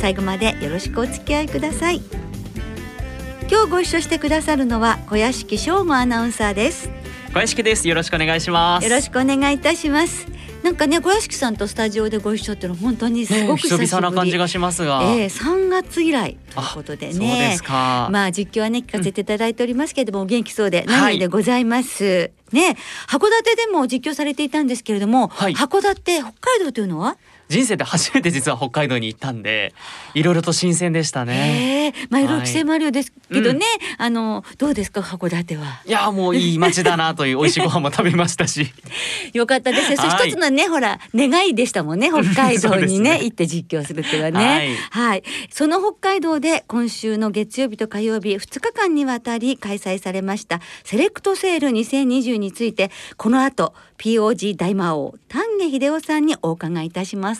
最後までよろしくお付き合いください。今日ご一緒してくださるのは小屋敷翔吾アナウンサーです。小屋敷です。よろしくお願いします。よろしくお願いいたします。なんかね小屋敷さんとスタジオでご一緒っていうのは本当にすごく久しぶり、ね、な感じがしますが、えー、3月以来ということでね。まあ実況はね聞かせていただいておりますけれども、うん、元気そうで何でございます、はい、ね函館でも実況されていたんですけれども、はい、函館北海道というのは？人生で初めて実は北海道に行ったんでいろいろと新鮮でしたね。まあいろいろ規制もあるようですけどね、うん、あのどうですか函館は？いやもういい街だなという美味しいご飯も食べましたし。よかったですね。そ一つのねほら願いでしたもんね 北海道にねね、行って実況するっていうのはね、はい、はい。その北海道で今週の月曜日と火曜日2日間にわたり開催されましたセレクトセール2020についてこの後 POG 大魔王丹下秀夫さんにお伺いいたします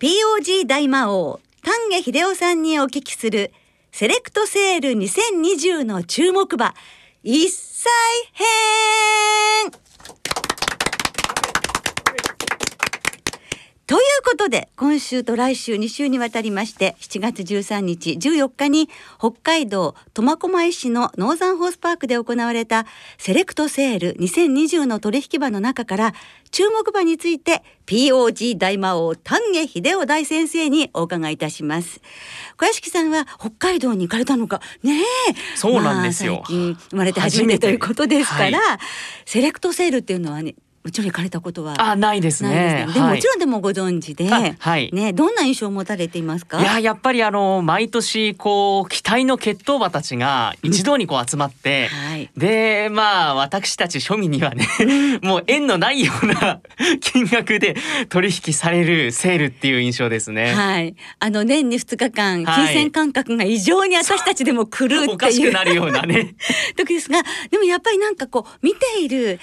POG 大魔王丹下秀夫さんにお聞きするセレクトセール2020の注目馬一歳編。ということで今週と来週2週にわたりまして7月13日14日に北海道苫小牧市のノーザンホースパークで行われたセレクトセール2020の取引馬の中から注目馬について POG 大魔王丹下秀夫大先生にお伺いいたします。小屋敷さんは北海道に行かれたのか？ねそうなんですよ、まあ、最近生まれて初めてということですから、はい、セレクトセールっていうのはねもちろん行かれたことはあないですね。でも、もちろんでもご存知で、はい、ねどんな印象を持たれていますか？いややっぱりあの毎年こう期待の血統馬たちが一堂にこう集まって、はい、でまあ私たち庶民にはねもう縁のないような 金額で取引されるセールっていう印象ですね。はい。あの年に2日間金銭感覚が異常に私たちでも狂うっていう、おかしくなるようなね。時ですが、でもやっぱりなんかこう見ている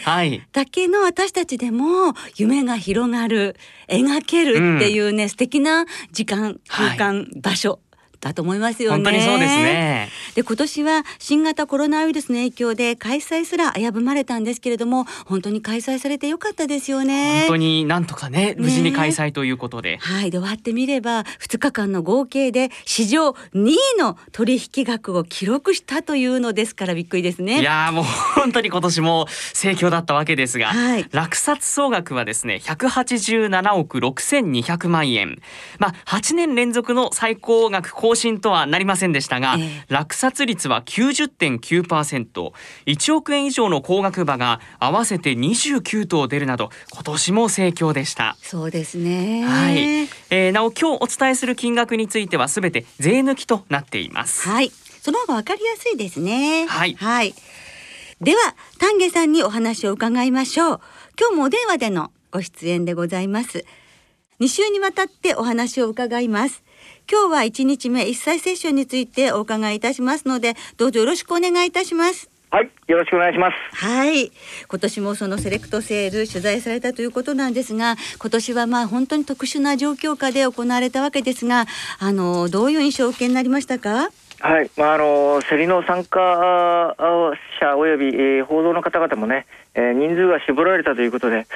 だけの私私たちでも夢が広がる描けるっていうね、うん、素敵な時間空間、はい、場所だと思いますよね。本当にそうですね。で今年は新型コロナウイルスの影響で開催すら危ぶまれたんですけれども本当に開催されてよかったですよね。本当になんとかね無事に開催ということで。はいで終わってみれば2日間の合計で史上2位の取引額を記録したというのですからびっくりですね。いやもう本当に今年も盛況だったわけですが、はい、落札総額はですね187億6200万円。まあ8年連続の最高額更新とはなりませんでしたが、えー、落札率は 90.9%1 億円以上の高額馬が合わせて29頭出るなど今年も盛況でした。そうですね。はい、えー、なお今日お伝えする金額についてはすべて税抜きとなっています。はい。その方がわかりやすいですね。はい、はい、では丹下さんにお話を伺いましょう。今日もお電話でのご出演でございます2週にわたってお話を伺います今日は1日目一歳セッションについてお伺いいたしますのでどうぞよろしくお願いいたしますはい、よろしくお願いします。はい、今年もそのセレクトセール取材されたということなんですが、今年はまあ本当に特殊な状況下で行われたわけですが、あのどういう印象を受けになりましたか？はい、まああの競りの参加者および、えー、報道の方々もね、えー、人数が絞られたということで、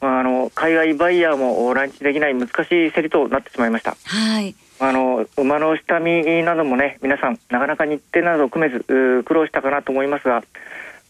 まああの海外バイヤーも来日できない難しい競りとなってしまいました。はい。あの馬の下見などもね皆さんなかなか日程などを組めず苦労したかなと思いますが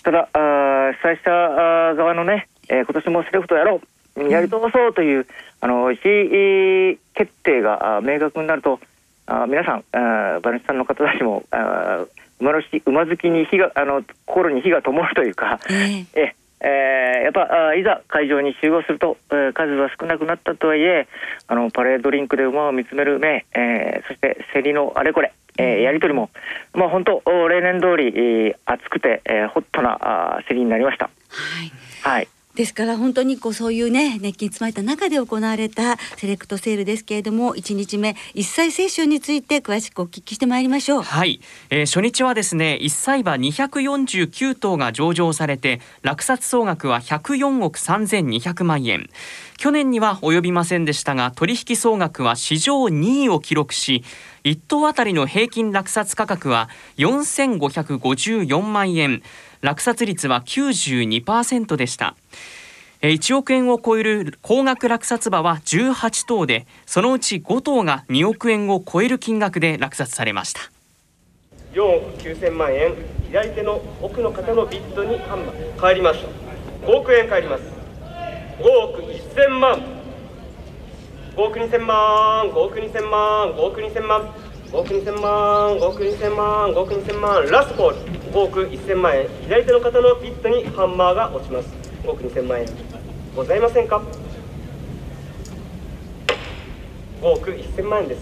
ただあ主催者側のね、えー、今年もセレクトやろうやり通そうという、うん、あの意思決定が明確になるとあ皆さんあ馬主さんの方たちもあ馬の馬好きに火があの心に火が灯るというか、えー、ええー、やっぱあいざ会場に集合すると、えー、数は少なくなったとはいえあのパレードリンクで馬を見つめる目、えー、そして競りのあれこれ、えー、やり取りも、まあ、本当例年通り、えー、熱くて、えー、ホットなあ競りになりました。はい、はいですから本当にこうそういうね熱気に包まれた中で行われたセレクトセールですけれども1日目一歳青春について詳しくお聞きしてまいりましょう。はい、えー、初日はですね一歳馬249頭が上場されて落札総額は104億3200万円。去年には及びませんでしたが取引総額は史上2位を記録し1頭あたりの平均落札価格は4554万円。落札率は92%でした。1億円を超える高額落札馬は18頭でそのうち5頭が2億円を超える金額で落札されました。4億9000万円左手の奥の方のビットにハンマー返ります5億円返ります。5億1000万。5億2000万。5億2000万。5億2000万。5億2000万。5億2000万。5億2000万。ラストボール。5億1000万円左手の方のピットにハンマーが落ちます。5億2000万円ございませんか？5億1000万円です。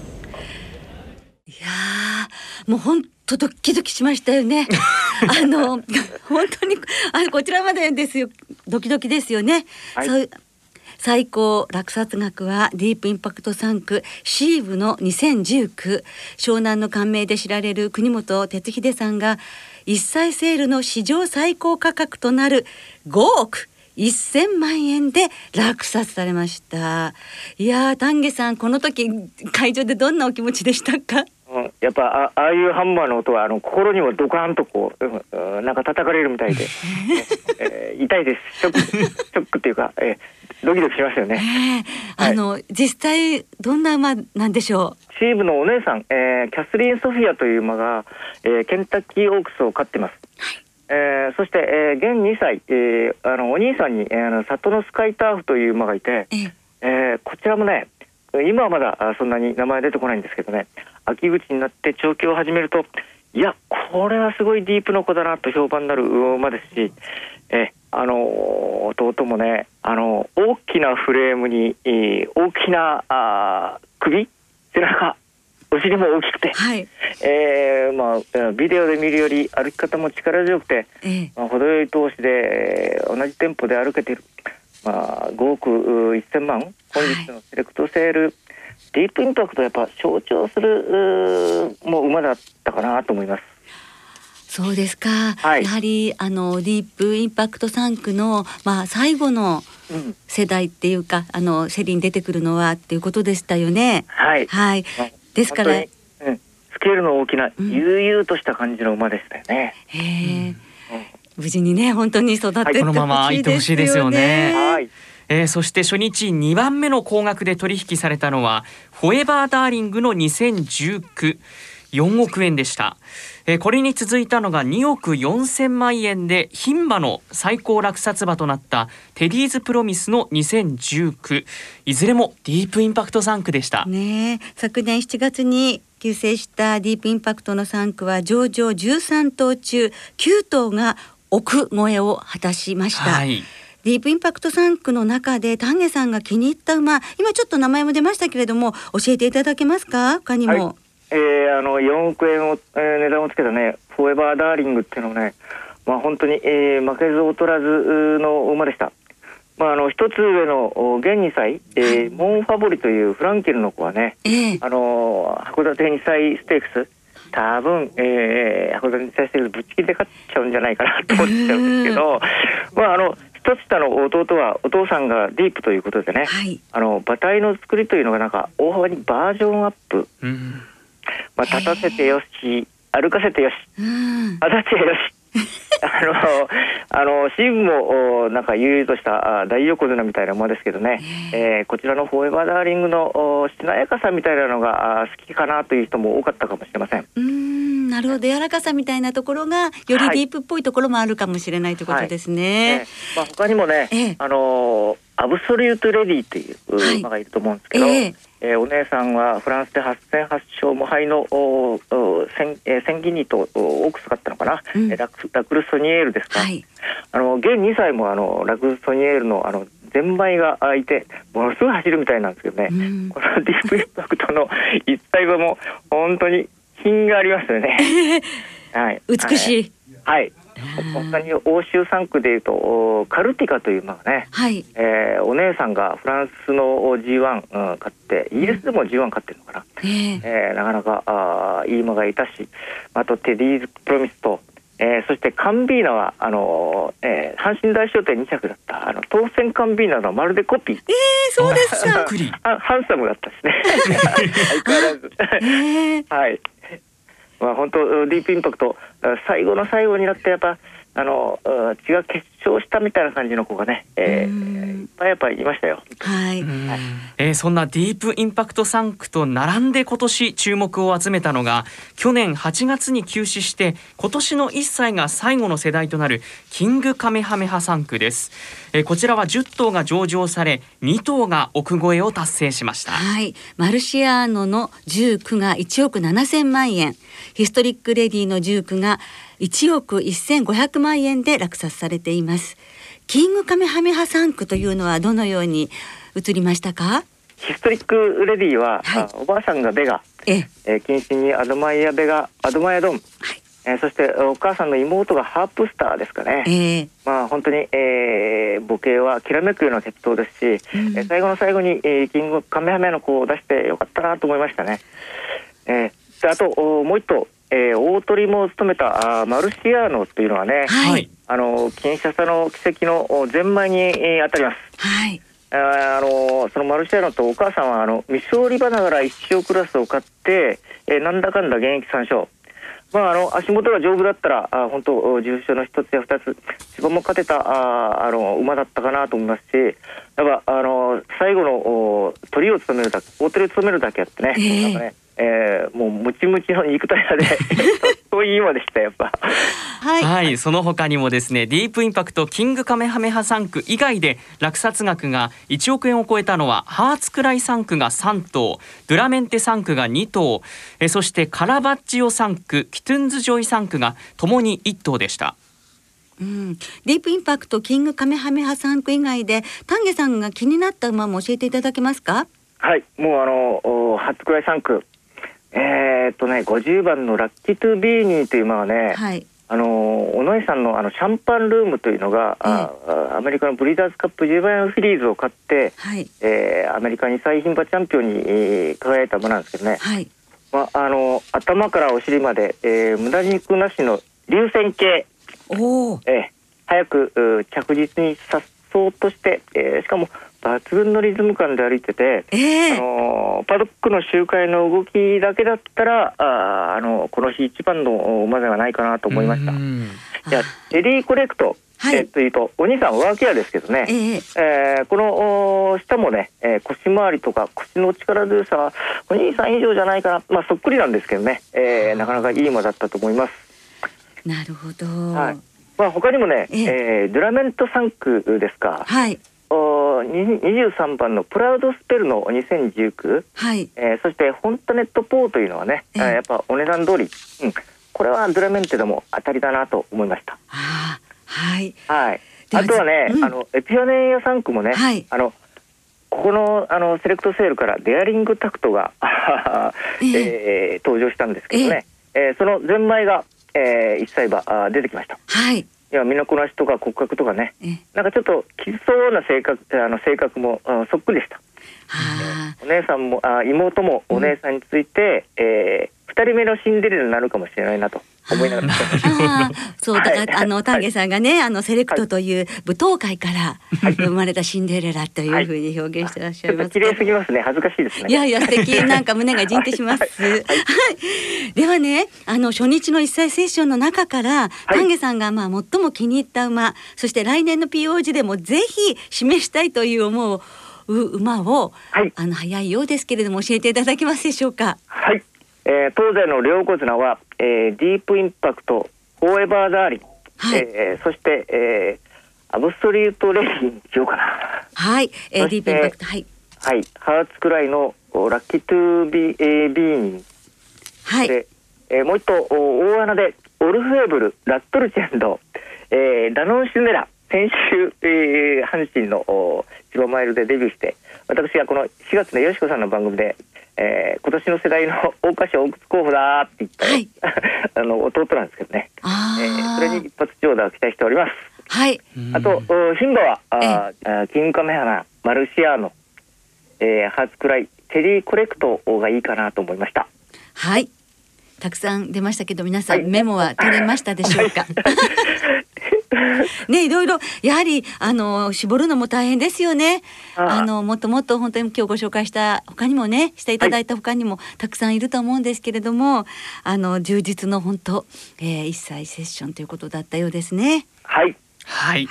いやもう本当ドキドキしましたよね。あの本当にあこちらまでですよ。ドキドキですよね、はい、そう最高落札額はディープインパクト3区シーブの2019湘南の感銘で知られる国本哲秀さんが一歳セールの史上最高価格となる5億1000万円で落札されました。いや丹下さんこの時会場でどんなお気持ちでしたか？やっぱあああいうハンマーの音はあの心にもドカンとこうなんか叩かれるみたいで、えー、痛いです。ショック ショックっていうか、えー、ドキドキしますよね、えー、あの、はい、実際どんな馬なんでしょう？チームのお姉さん、えー、キャスリン・ソフィアという馬が、えー、ケンタッキーオークスを飼ってます、はい。えー、そして、えー、現2歳、えー、あのお兄さんに、えー、あの里のスカイターフという馬がいて、え。えー、こちらもね今はまだそんなに名前出てこないんですけどね。秋口になって調教を始めるといやこれはすごいディープの子だなと評判になる馬ですし、えあの弟もねあの大きなフレームに、えー、大きなあ首背中お尻も大きくて、はい、えー、まあ、ビデオで見るより歩き方も力強くて、えー、まあ、程よい投資で、えー、同じテンポで歩けている、まあ、5億1000万本日のセレクトセール、はい、ディープインパクトやっぱ象徴するもう馬だったかなと思います。そうですか、はい、やはりあのディープインパクト3区の、まあ、最後の世代っていうか、うん、あの競りに出てくるのはっていうことでしたよね。はい、はい、ですから、うん、スケールの大きな悠々とした感じの馬でしたよね。へえ、無事にね本当に育てて、はい、このままいてほしいですよね。はい。えー、そして初日2番目の高額で取引されたのはフォエバーダーリングの2019 4億円でした、えー、これに続いたのが2億4千万円で牝馬の最高落札馬となったテディーズプロミスの2019いずれもディープインパクト3区でしたね昨年7月に急成したディープインパクトの3区は上場13頭中9頭が億超えを果たしました、はい。ディープインパクト3区の中で丹下さんが気に入った馬今ちょっと名前も出ましたけれども教えていただけますか？他にも、はい。えー、あの4億円を、えー、値段をつけたねフォーエバーダーリングっていうのをね、まあ、本当に、えー、負けず劣らずの馬でした。まあ、あの一つ上の現2歳、えー、モンファボリというフランケルの子はね、えー、あの函館2歳ステークス多分、えー、函館2歳ステークスぶっちぎりで勝っちゃうんじゃないかなと思っちゃうんですけど、まああの一つ下の弟はお父さんがディープということでね、はい、あの馬体の作りというのがなんか大幅にバージョンアップ。うん。まあ、立たせてよし歩かせてよし。あだてよし あのあのシーブもなんか悠々とした大横綱みたいな馬ですけどね、えー、こちらのフォーエバーダーリングのしなやかさみたいなのが好きかなという人も多かったかもしれません。うんなるほど。柔らかさみたいなところがよりディープっぽいところもあるかもしれないということですね。はい。えー、まあ、他にもね、えー、あのアブソリュートレディという馬がいると思うんですけど、はい、えー、えー、お姉さんはフランスで8戦8勝無敗のおおセン、えー、センギニと多く使ったのかな、うん、ラクラクルソニエールですか、はい、あの現2歳もあのラクルソニエールのあのゼンマイが開いてものすごい走るみたいなんですけどね、うん、このディープインパクトの 一体はも本当に品がありますよね。はい、美しい、はい、他に欧州3区でいうとカルティカという馬がね、はい。えー、お姉さんがフランスの G1、うん、勝ってイギリスでも G1 勝ってるのかな、えー、えー、なかなかあいい馬がいたしあとテディーズ・プロミスとえー、そしてカンビーナはあのー、えー、阪神大賞典2着だったあの当選カンビーナのまるでコピー。ええー、そうですか。ハンサムだったですね。相変わらず、えー、はいまあ本当ディープインパクト最後の最後になってやっぱあの血が結晶したみたいな感じの子がね、えー、いっぱいやっぱりいましたよ。はい。えー、そんなディープインパクト3区と並んで今年注目を集めたのが去年8月に休止して今年の1歳が最後の世代となるキングカメハメハ3区です。えー、こちらは10頭が上場され2頭が億超えを達成しました。はい。マルシアーノの19が1億7千万円、ヒストリックレディの19が1億1500万円で落札されています。キングカメハメハ3区というのはどのように映りましたか？ヒストリックレディは、はい、おばあさんがベガ。ええ。ー、謹慎にアドマイヤベガアドマイヤドン、はいえー、そしてお母さんの妹がハープスターですかね、えー、まあ本当に、えー、母系はきらめくような鉄塔ですし、うん、えー、最後の最後に、えー、キングカメハメの子を出してよかったなと思いましたね、えー、あともう一頭えー、大鳥も務めたあマルシアーノというのはね、はい、あのキンシャサの奇跡のゼンマイに、えー、当たります。はい。ああのそのマルシアーノとお母さんはあの未勝利馬ながら一勝クラスを買って、えー、なんだかんだ現役3勝。まあ、あの足元が丈夫だったら、あ本当、重賞の一つや二つ、千葉も勝てたああの馬だったかなと思いますし、やっぱあの最後の鳥を務めるだけ、大鳥を務めるだけあってね、えー、えー、もうムチムチの肉体派で そういう今でしたやっぱ。はい、はい、その他にもですねディープインパクトキングカメハメハ3区以外で落札額が1億円を超えたのはハーツクライ3区が3頭ドゥラメンテ産駒が2頭えそしてカラヴァッジオ産駒キトゥンズジョイ産駒がともに1頭でした。うん、ディープインパクトキングカメハメハ産駒以外で丹下さんが気になった馬も教えていただけますか？はいもうあのハーツクライ産駒えー、っとね50番のラッキートゥービーニーという馬はね、はい、あの尾上さんのあのシャンパンルームというのが、えー、アメリカのブリーダーズカップジュベナイルフィリーズを勝って、はい、えー、アメリカ2歳牝馬チャンピオンに、えー、輝いた馬なんですけどね、はい、まあ、あの頭からお尻まで、えー、無駄肉なしの流線形。お、えー、早く着実にさっそうとして、えー、しかも抜群のリズム感で歩いてて、えー、あのパドックの周回の動きだけだったらああのこの日一番の馬ではないかなと思いました。じゃエディコレクトはい、えというとお兄さんワーケアですけどね、えー、えー、この下もね、えー、腰回りとか腰の力強さはお兄さん以上じゃないかな。まあそっくりなんですけどね、えー、なかなかいい馬だったと思います。なるほど、はい。まあ、他にもね、えー、えー、ドゥラメント3区ですか、はい、お23番のプラウドスペルの2019、はい。えー、そしてホンタネットポーというのはね、えー、やっぱお値段通り、うん、これはドラメンテでも当たりだなと思いました。ははい、はい、あとはね、うん、あのエピオネア3区もね、はい、あのここのあのセレクトセールからデアリングタクトが えー、えー、登場したんですけどね、えー、えー、そのゼンマイが、えー、一歳馬出てきました。はいいや身のこなしとか骨格とかね。なんかちょっときつそうな性格あの性格もそっくりでした。お姉さんもあ妹もお姉さんについて、うん、えー、2人目のシンデレラになるかもしれないなと思いながら。そうだ。から、はい、あの丹下さんがねあのセレクトという舞踏会から生まれたシンデレラというふうに表現してらっしゃいます、綺麗すぎますね。恥ずかしいですね。いやいや素敵。なんか胸がじんとします。はい、ではねあの初日の一歳セッションの中から丹下さんがまあ最も気に入った馬そして来年の POG でもぜひ示したいという思う馬を、はい、あの早いようですけれども教えていただけますでしょうか？はい。えー、東西の両横綱は、えー、ディープインパクト、フォーエバーダーリン、はい、えー、そして、えー、アブストリートレインしようかな。はい、えー、ディープインパクトはい。はい、ハーツクライのラッキートゥービー、えー、ビーン。はい。で、えー、もう一頭大穴でオルフェーブル、ラットルチェンド、えー、ダノンシュネラ。先週、えー、阪神の芝マイルでデビューして私がこの4月の淑子さんの番組で、えー、今年の世代の 桜花賞オークス候補だって言った、はい、あの弟なんですけどね、あえー、それに一発長打を期待しております。はい。あと牝馬はああキングカメハナマルシアーノ、えー、ハーツクライテリーコレクトがいいかなと思いました。はい。たくさん出ましたけど皆さん、メモは取れましたでしょうか？ねいろいろやはりあの絞るのも大変ですよね。あのもっともっと本当に今日ご紹介した他にもねしていただいた他にもたくさんいると思うんですけれども、あの充実の本当、えー、一切セッションということだったようですね。はい。はい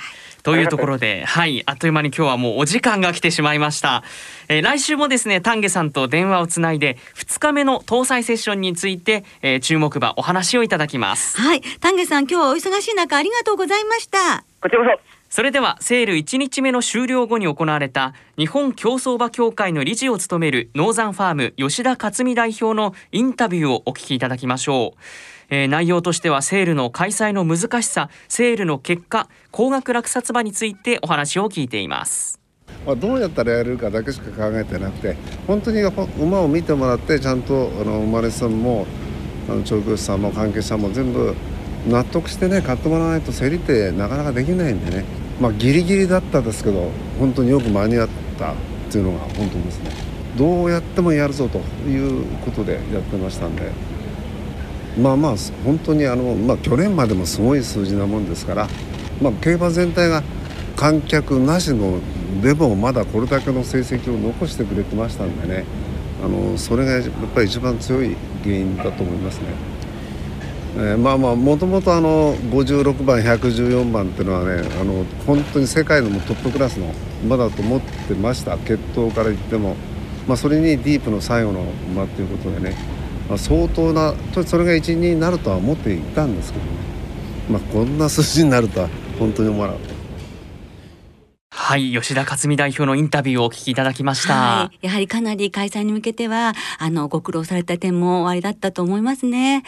というところで、はい、あっという間に今日はもうお時間が来てしまいました。えー、来週もですね、丹下さんと電話をつないで、2日目の搭載セッションについて、えー、注目馬お話をいただきます。はい、丹下さん、今日はお忙しい中、ありがとうございました。こちらこそ。それではセール1日目の終了後に行われた日本競走馬協会の理事を務めるノーザンファーム吉田克美代表のインタビューをお聞きいただきましょう。えー、内容としてはセールの開催の難しさセールの結果高額落札馬についてお話を聞いています。まあ、どうやったらやれるかだけしか考えてなくて本当に馬を見てもらってちゃんとあの生まれさんもあの調教師さんも関係者も全部納得してね買ってもらわないと競りってなかなかできないんでね。まあギリギリだったですけど本当によく間に合ったっていうのが本当ですね。どうやってもやるぞということでやってましたんで。まあまあ本当にあの、まあ、去年までもすごい数字なもんですから、まあ、競馬全体が観客なしのでもまだこれだけの成績を残してくれてましたんでねあのそれがやっぱり一番強い原因だと思いますね。えー、まあまあもともとあの56番114番っていうのはねあの本当に世界のトップクラスの馬だと思ってました血統から言っても、まあ、それにディープの最後の馬っていうことでねまあ、相当なそれが一任になるとは思っていたんですけどね、まあ、こんな数字になるとは本当に思わなかった。はい吉田克美代表のインタビューをお聞きいただきました、はい、やはりかなり開催に向けてはあのご苦労された点もおありだったと思いますね。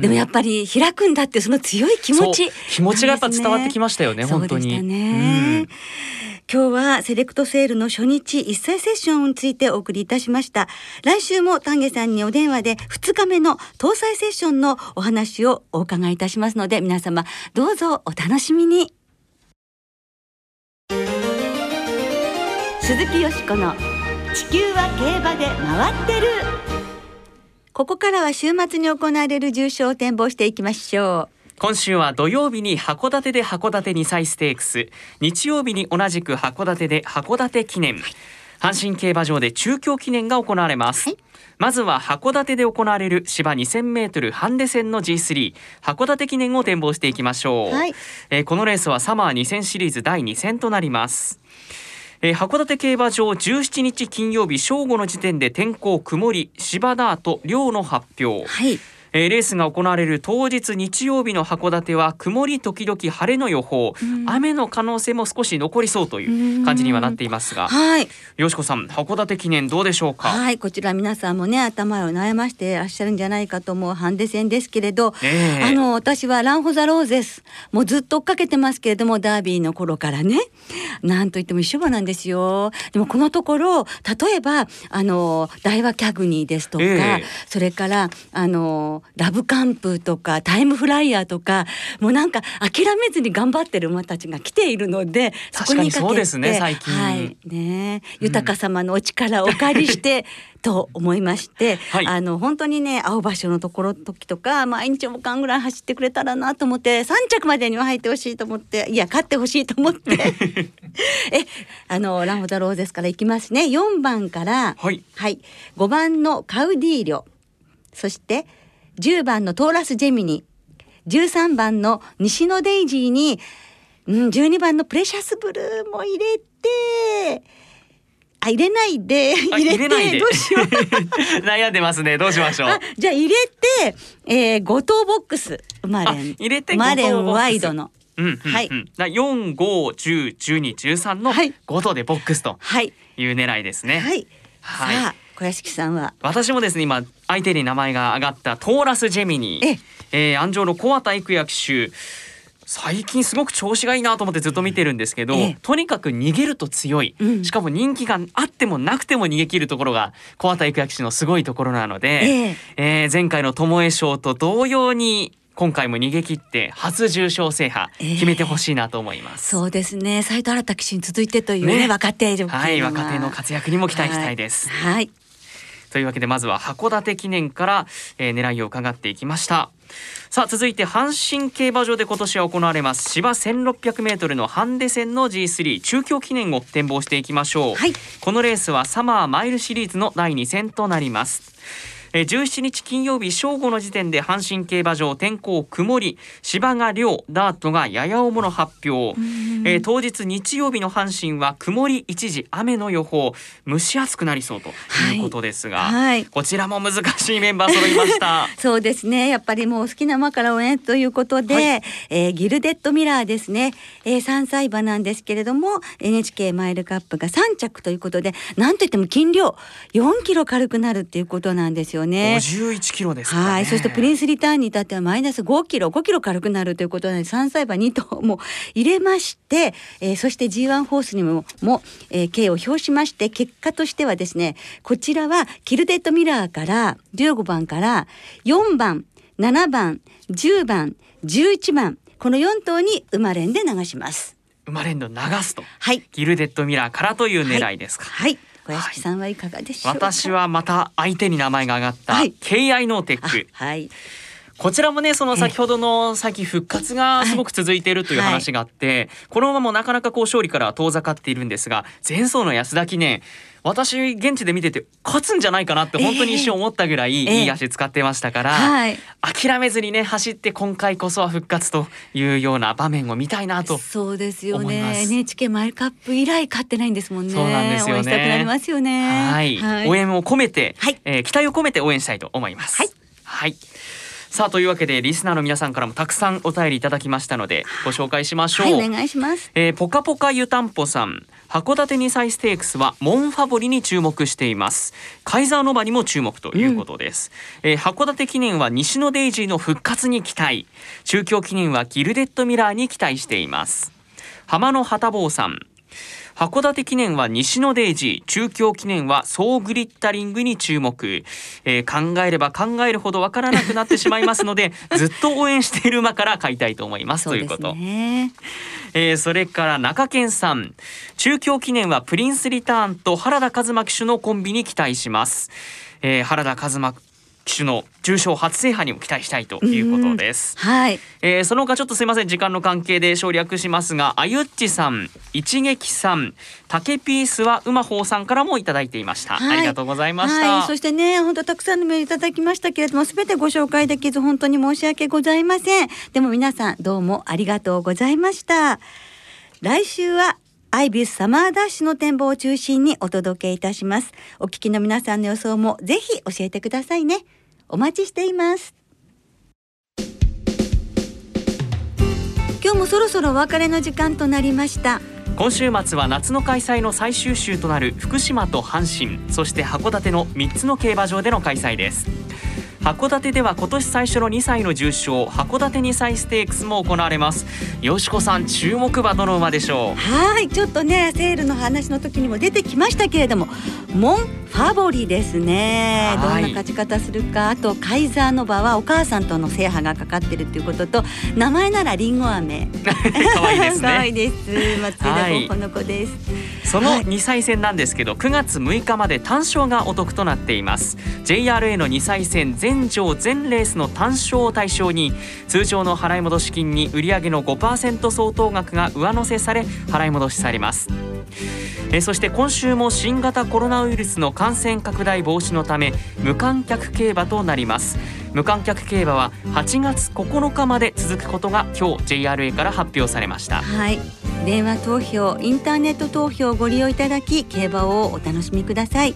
でもやっぱり開くんだってその強い気持ち、気持ちがやっぱ伝わってきましたよね本当に。ね、今日はセレクトセールの初日一斉セッションについてお送りいたしました。来週も丹下さんにお電話で2日目の搭載セッションのお話をお伺いいたしますので皆様どうぞお楽しみに。鈴木よしこの地球は競馬で回ってる。ここからは週末に行われる重賞を展望していきましょう。今週は土曜日に函館で函館2歳ステークス。日曜日に同じく函館で函館記念、阪神競馬場で中京記念が行われます、はい、まずは函館で行われる芝2000メートルハンデ戦の G3 函館記念を展望していきましょう、はい、えー、このレースはサマー2000シリーズ第2戦となります。えー、函館競馬場17日金曜日正午の時点で天候曇り。芝ダート量の発表、はいえー、レースが行われる当日日曜日の函館は曇り時々晴れの予報、雨の可能性も少し残りそうという感じにはなっていますが、はい、よしこさん函館記念どうでしょうか？はいこちら皆さんもね頭を悩ましていらっしゃるんじゃないかと思うハンデ戦ですけれど、えー、あの私はランホザローゼスもうずっと追っかけてますけれどもダービーの頃からね。なんといっても一緒馬なんですよ。でもこのところ例えばあの大和キャグニーですとか、えー、それからあのラブカンプとかタイムフライヤーとかもうなんか諦めずに頑張ってる馬たちが来ているのでそこにかけて、ね、はいね、豊様のお力をお借りして と思いまして、はい、あの本当にね青葉賞のところ時とか毎日お間ぐらい走ってくれたらなと思って3着までには入ってほしいと思っていや勝ってほしいと思って。えあのランホダローゼスからいきますね。4番から、はい、はい、5番のカウディーリョ。そして「10番のトーラス・ジェミニ。13番の西野デイジーに、うん、12番のプレシャスブルーも入れてあ入れないで入れてどうしよう。悩んでますね。どうしましょう。じゃあ入れて、えー、五島ボックスマレン入れてマレンワイドの。うんうんうん、はい。四五十十二十三の五度でボックスという狙いですね。はい。はい。さあ小屋敷さんは？私もですね今相手に名前が挙がったトーラスジェミニ。え、え。ー、安城の小畑育也騎手。最近すごく調子がいいなと思ってずっと見てるんですけど、えとにかく逃げると強い、うん、しかも人気があってもなくても逃げ切るところが小畑育也騎手のすごいところなので、ええ。ー、前回の巴賞と同様に今回も逃げ切って初重賞制覇決めてほしいなと思います、えー、そうですね。斉藤新騎手に続いてというね、ね、若手はい若手の活躍にも期待したいです、はい、はい、というわけでまずは函館記念から、えー、狙いを伺っていきました。さあ続いて阪神競馬場で今年は行われます芝 1600m のハンデ戦の G3 中京記念を展望していきましょう、はい、このレースはサマーマイルシリーズの第2戦となりますえー、17日金曜日正午の時点で阪神競馬場天候曇り。芝が涼ダートがやや重の発表、えー、当日日曜日の阪神は曇り一時雨の予報。蒸し暑くなりそうということですが、はい。はい、こちらも難しいメンバー揃いました。そうですね。やっぱりもう好きな馬から応援ということで、はい、えー、ギルデッドミラーですね、えー、3歳馬なんですけれども NHK マイルカップが3着ということでなんといっても斤量4キロ軽くなるっていうことなんですよよね。51キロです、ね、はい、そしてプリンスリターンに至ってはマイナス5キロ、5キロ軽くなるということなので、3歳馬2頭も入れまして、えー、そして G1 ホースにもも、えー、K を表しまして、結果としてはですね、こちらはキルデッドミラーから15番から4番、7番、10番、11番、この4頭に馬連で流します。馬連で流すと、はい、ギルデッドミラーからという狙いですか。はい、はい小屋敷さんはいかがでしょう私はまた相手に名前が挙がった、はい、KI ノーテック。はい。こちらもねその先ほどの最近復活がすごく続いているという話があって、はい、このままもなかなかこう勝利からは遠ざかっているんですが前走の安田記念。私現地で見てて勝つんじゃないかなって本当に一瞬思ったぐらいいい足使ってましたから、えーはい、諦めずにね走って今回こそは復活というような場面を見たいなとそうですよね。NHK マイルカップ以来勝ってないんですもんね。そうなんですよね。応援したくなりますよね。はい、はい、応援を込めて、はい、えー、期待を込めて応援したいと思います。はい、はいさあというわけでリスナーの皆さんからもたくさんお便りいただきましたのでご紹介しましょう、はい、お願いします、えー、ポカポカ湯たんぽさん。函館2歳ステークスはモンファボリに注目しています。カイザーノバにも注目ということです、うん、えー、函館記念は西野デイジーの復活に期待。中京記念はギルデッドミラーに期待しています。浜野旗坊さん函館記念は西野デイジー、中京記念は総グリッタリングに注目、えー、考えれば考えるほどわからなくなってしまいますので ずっと応援している馬から買いたいと思います。ということ。えー、それから中堅さん。中京記念はプリンスリターンと原田和馬騎手のコンビに期待します、えー、原田和馬騎手の重賞初制覇にも期待したいということです。はい。えー、その他ちょっとすいません時間の関係で省略しますが、あゆっちさん、一撃さん、竹ピースは馬宝さんからもいただいていました。はい、ありがとうございました。はい、そしてね、本当たくさんのメールいただきましたけれども、すべてご紹介できず本当に申し訳ございません。でも皆さんどうもありがとうございました。来週はアイビスサマーダッシュの展望を中心にお届けいたします。お聞きの皆さんの予想もぜひ教えてくださいね。お待ちしています。今日もそろそろお別れの時間となりました。今週末は夏の開催の最終週となる福島と阪神そして函館の3つの競馬場での開催です。函館では今年最初の2歳の重賞函館2歳ステークスも行われます。よしこさん注目馬どの馬でしょう？はいちょっとねセールの話の時にも出てきましたけれどもモンファボリですね。どんな勝ち方するかあとカイザーノバはお母さんとの制覇がかかってるっていうことと名前ならリンゴ飴。可愛いですね。可愛いです。松枝ゴッホの子です、その2歳戦なんですけど9月6日まで単勝がお得となっています。JRA の2歳戦全場全レースの単勝を対象に通常の払い戻し金に売上の5%相当額が上乗せされ払い戻しされます。えそして今週も新型コロナウイルスの感染拡大防止のため無観客競馬となります。無観客競馬は8月9日まで続くことが今日 JRA から発表されました。はい。電話投票インターネット投票をご利用いただき競馬をお楽しみください。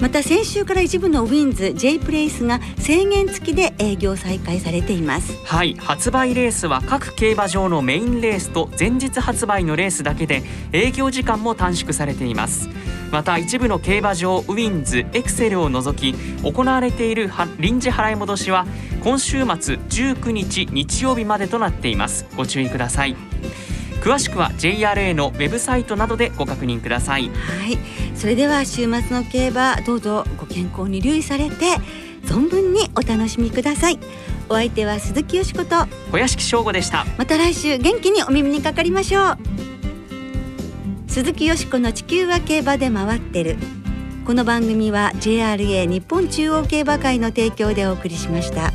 また先週から一部のウィンズ J プレイスが制限付きで営業再開されています。はい発売レースは各競馬場のメインレースと前日発売のレースだけで営業時間も短縮されています。また一部の競馬場ウィンズエクセルを除き行われている臨時払い戻しは今週末19日日曜日までとなっています。ご注意ください。詳しくは JRA のウェブサイトなどでご確認ください。はい。それでは週末の競馬どうぞご健康に留意されて存分にお楽しみください。お相手は鈴木よしこと小屋敷翔吾でした。また来週元気にお耳にかかりましょう。鈴木よしこの地球は競馬で回ってる。この番組は JRA 日本中央競馬会の提供でお送りしました。